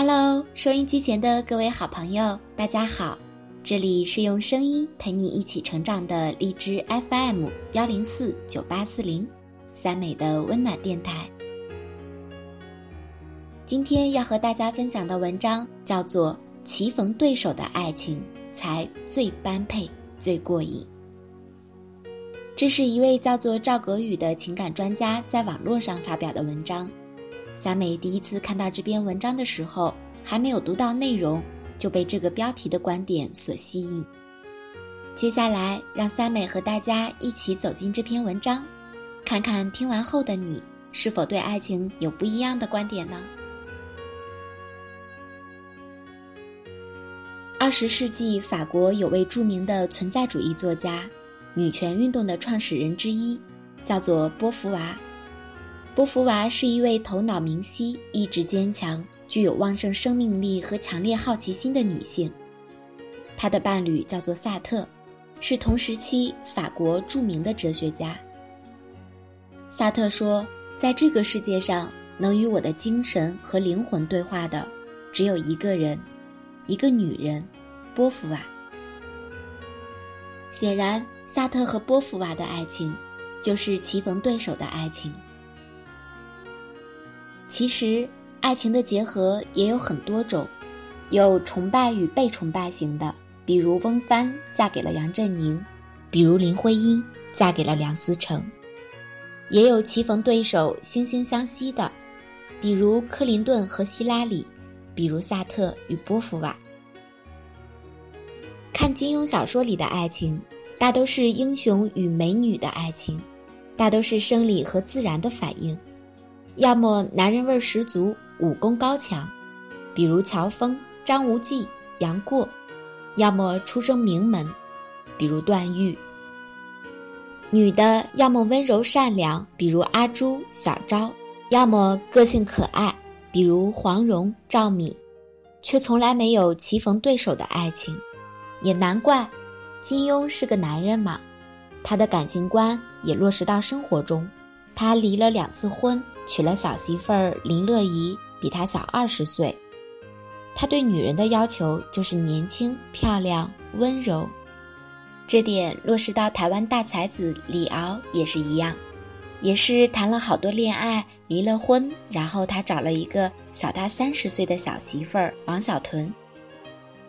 Hello，收音机前的各位好朋友，大家好，这里是用声音陪你一起成长的荔枝 FM 幺零四九八四零，三美的温暖电台。今天要和大家分享的文章叫做《棋逢对手的爱情才最般配、最过瘾》。这是一位叫做赵格宇的情感专家在网络上发表的文章。三美第一次看到这篇文章的时候，还没有读到内容，就被这个标题的观点所吸引。接下来，让三美和大家一起走进这篇文章，看看听完后的你是否对爱情有不一样的观点呢？二十世纪法国有位著名的存在主义作家，女权运动的创始人之一，叫做波伏娃。波伏娃是一位头脑明晰、意志坚强、具有旺盛生命力和强烈好奇心的女性。她的伴侣叫做萨特，是同时期法国著名的哲学家。萨特说：“在这个世界上，能与我的精神和灵魂对话的，只有一个人，一个女人，波伏娃。”显然，萨特和波伏娃的爱情，就是棋逢对手的爱情。其实，爱情的结合也有很多种，有崇拜与被崇拜型的，比如翁帆嫁给了杨振宁，比如林徽因嫁给了梁思成；也有棋逢对手、惺惺相惜的，比如克林顿和希拉里，比如萨特与波伏娃。看金庸小说里的爱情，大都是英雄与美女的爱情，大都是生理和自然的反应。要么男人味十足，武功高强，比如乔峰、张无忌、杨过；要么出生名门，比如段誉。女的要么温柔善良，比如阿朱、小昭；要么个性可爱，比如黄蓉、赵敏，却从来没有棋逢对手的爱情。也难怪，金庸是个男人嘛，他的感情观也落实到生活中。他离了两次婚。娶了小媳妇儿林乐怡，比他小二十岁。他对女人的要求就是年轻、漂亮、温柔，这点落实到台湾大才子李敖也是一样，也是谈了好多恋爱，离了婚，然后他找了一个小他三十岁的小媳妇儿王小屯。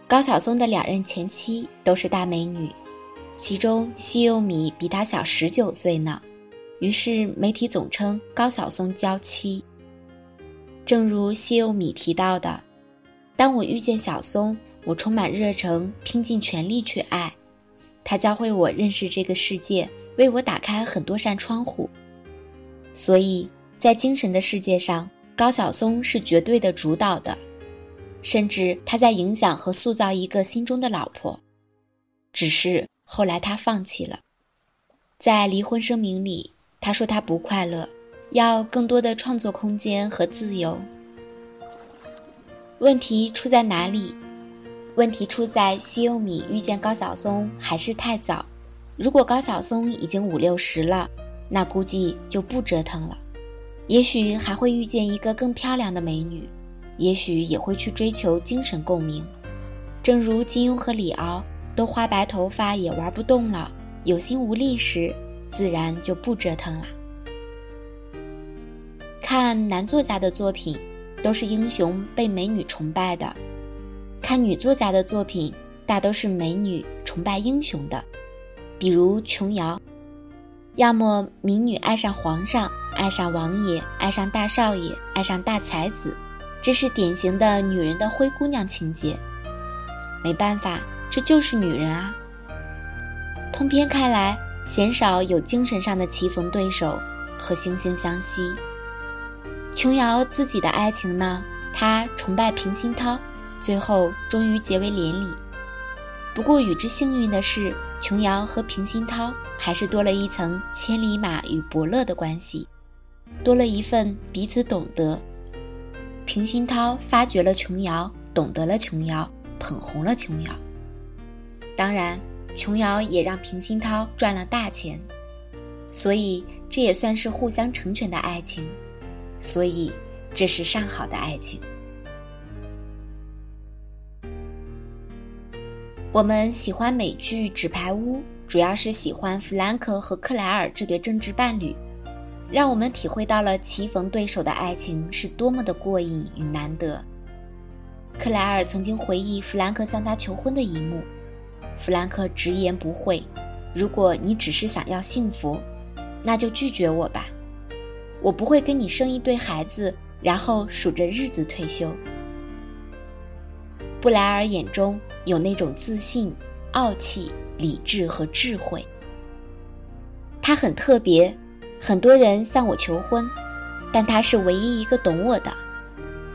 高晓松的两任前妻都是大美女，其中西柚米比他小十九岁呢。于是媒体总称高晓松娇妻。正如西柚米提到的：“当我遇见小松，我充满热诚，拼尽全力去爱。他教会我认识这个世界，为我打开很多扇窗户。所以在精神的世界上，高晓松是绝对的主导的，甚至他在影响和塑造一个心中的老婆。只是后来他放弃了，在离婚声明里。”他说他不快乐，要更多的创作空间和自由。问题出在哪里？问题出在西柚米遇见高晓松还是太早。如果高晓松已经五六十了，那估计就不折腾了，也许还会遇见一个更漂亮的美女，也许也会去追求精神共鸣。正如金庸和李敖都花白头发也玩不动了，有心无力时。自然就不折腾了。看男作家的作品，都是英雄被美女崇拜的；看女作家的作品，大都是美女崇拜英雄的。比如琼瑶，要么民女爱上皇上，爱上王爷，爱上大少爷，爱上大才子，这是典型的女人的灰姑娘情节。没办法，这就是女人啊。通篇看来。鲜少有精神上的棋逢对手和惺惺相惜。琼瑶自己的爱情呢？她崇拜平鑫涛，最后终于结为连理。不过与之幸运的是，琼瑶和平鑫涛还是多了一层千里马与伯乐的关系，多了一份彼此懂得。平鑫涛发掘了琼瑶，懂得了琼瑶，捧红了琼瑶。当然。琼瑶也让平鑫涛赚了大钱。所以这也算是互相成全的爱情所以这是上好的爱情。我们喜欢美剧纸牌屋主要是喜欢弗兰克和克莱尔这对政治伴侣让我们体会到了棋逢对手的爱情是多么的过瘾与难得。克莱尔曾经回忆弗兰克向她求婚的一幕弗兰克直言不讳：“如果你只是想要幸福，那就拒绝我吧，我不会跟你生一对孩子，然后数着日子退休。”布莱尔眼中有那种自信、傲气、理智和智慧。他很特别，很多人向我求婚，但他是唯一一个懂我的。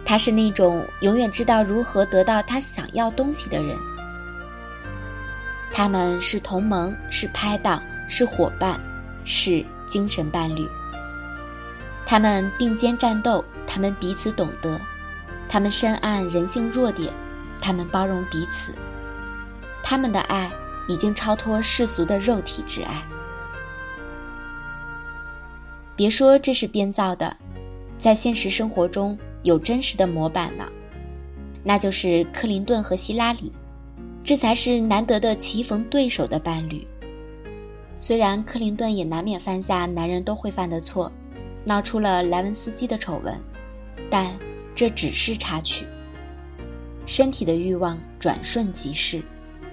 他是那种永远知道如何得到他想要东西的人。他们是同盟，是拍档，是伙伴，是精神伴侣。他们并肩战斗，他们彼此懂得，他们深谙人性弱点。他们包容彼此，他们的爱已经超脱世俗的肉体之爱。别说这是编造的，在现实生活中有真实的模板呢，那就是克林顿和希拉里，这才是难得的棋逢对手的伴侣。虽然克林顿也难免犯下男人都会犯的错，闹出了莱文斯基的丑闻，但这只是插曲。身体的欲望转瞬即逝，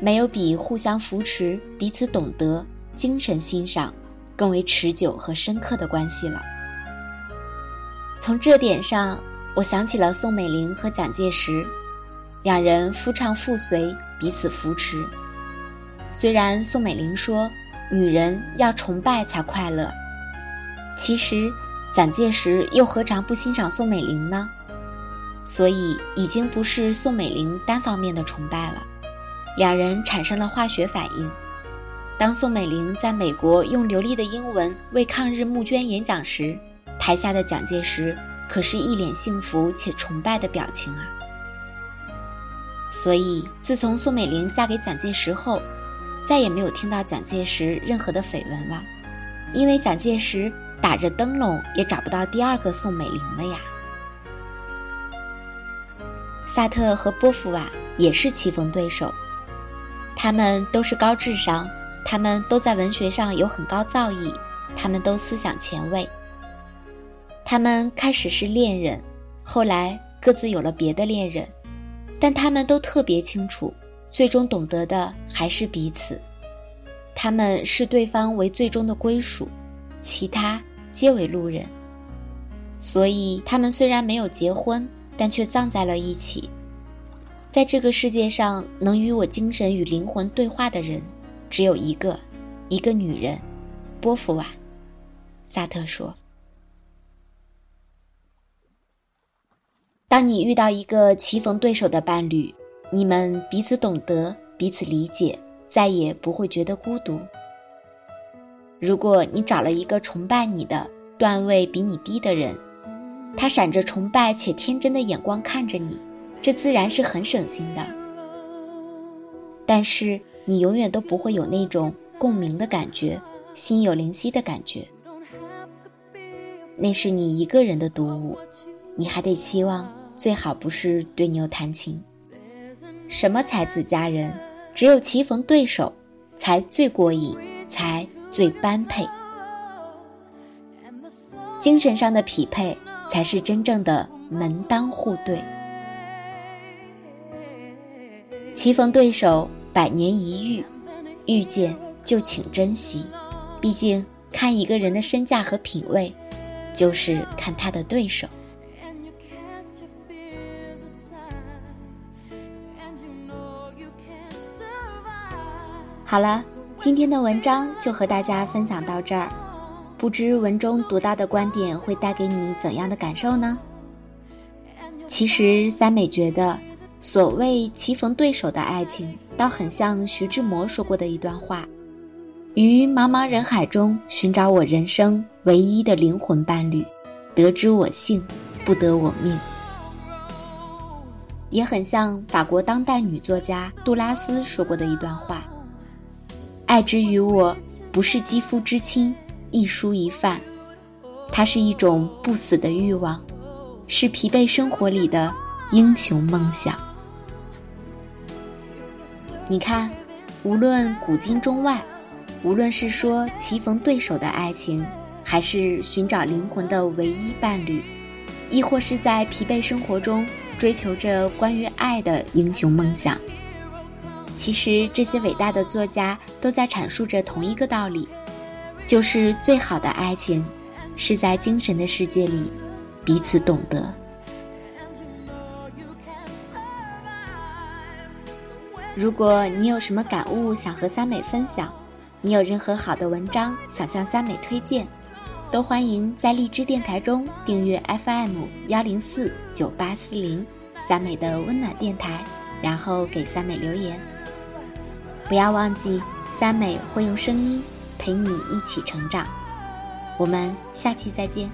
没有比互相扶持、彼此懂得、精神欣赏更为持久和深刻的关系了。从这点上，我想起了宋美龄和蒋介石，两人夫唱妇随，彼此扶持。虽然宋美龄说女人要崇拜才快乐，其实蒋介石又何尝不欣赏宋美龄呢？所以，已经不是宋美龄单方面的崇拜了，两人产生了化学反应。当宋美龄在美国用流利的英文为抗日募捐演讲时，台下的蒋介石可是一脸幸福且崇拜的表情啊。所以，自从宋美龄嫁给蒋介石后，再也没有听到蒋介石任何的绯闻了，因为蒋介石打着灯笼也找不到第二个宋美龄了呀。萨特和波伏娃也是棋逢对手，他们都是高智商，他们都在文学上有很高造诣，他们都思想前卫。他们开始是恋人，后来各自有了别的恋人，但他们都特别清楚，最终懂得的还是彼此。他们视对方为最终的归属，其他皆为路人。所以，他们虽然没有结婚。但却葬在了一起。在这个世界上，能与我精神与灵魂对话的人，只有一个，一个女人，波伏娃。萨特说：“当你遇到一个棋逢对手的伴侣，你们彼此懂得，彼此理解，再也不会觉得孤独。如果你找了一个崇拜你的、段位比你低的人，”他闪着崇拜且天真的眼光看着你，这自然是很省心的。但是你永远都不会有那种共鸣的感觉，心有灵犀的感觉。那是你一个人的独舞，你还得期望最好不是对牛弹琴。什么才子佳人，只有棋逢对手，才最过瘾，才最般配。精神上的匹配。才是真正的门当户对。棋逢对手，百年一遇，遇见就请珍惜。毕竟，看一个人的身价和品味，就是看他的对手。好了，今天的文章就和大家分享到这儿。不知文中读到的观点会带给你怎样的感受呢？其实三美觉得，所谓棋逢对手的爱情，倒很像徐志摩说过的一段话：“于茫茫人海中寻找我人生唯一的灵魂伴侣，得之我幸，不得我命。”也很像法国当代女作家杜拉斯说过的一段话：“爱之于我，不是肌肤之亲。”一蔬一饭，它是一种不死的欲望，是疲惫生活里的英雄梦想。你看，无论古今中外，无论是说棋逢对手的爱情，还是寻找灵魂的唯一伴侣，亦或是在疲惫生活中追求着关于爱的英雄梦想，其实这些伟大的作家都在阐述着同一个道理，就是最好的爱情，是在精神的世界里彼此懂得。如果你有什么感悟想和三美分享，你有任何好的文章想向三美推荐，都欢迎在荔枝电台中订阅 FM 幺零四九八四零三美的温暖电台，然后给三美留言。不要忘记，三美会用声音陪你一起成长。我们下期再见。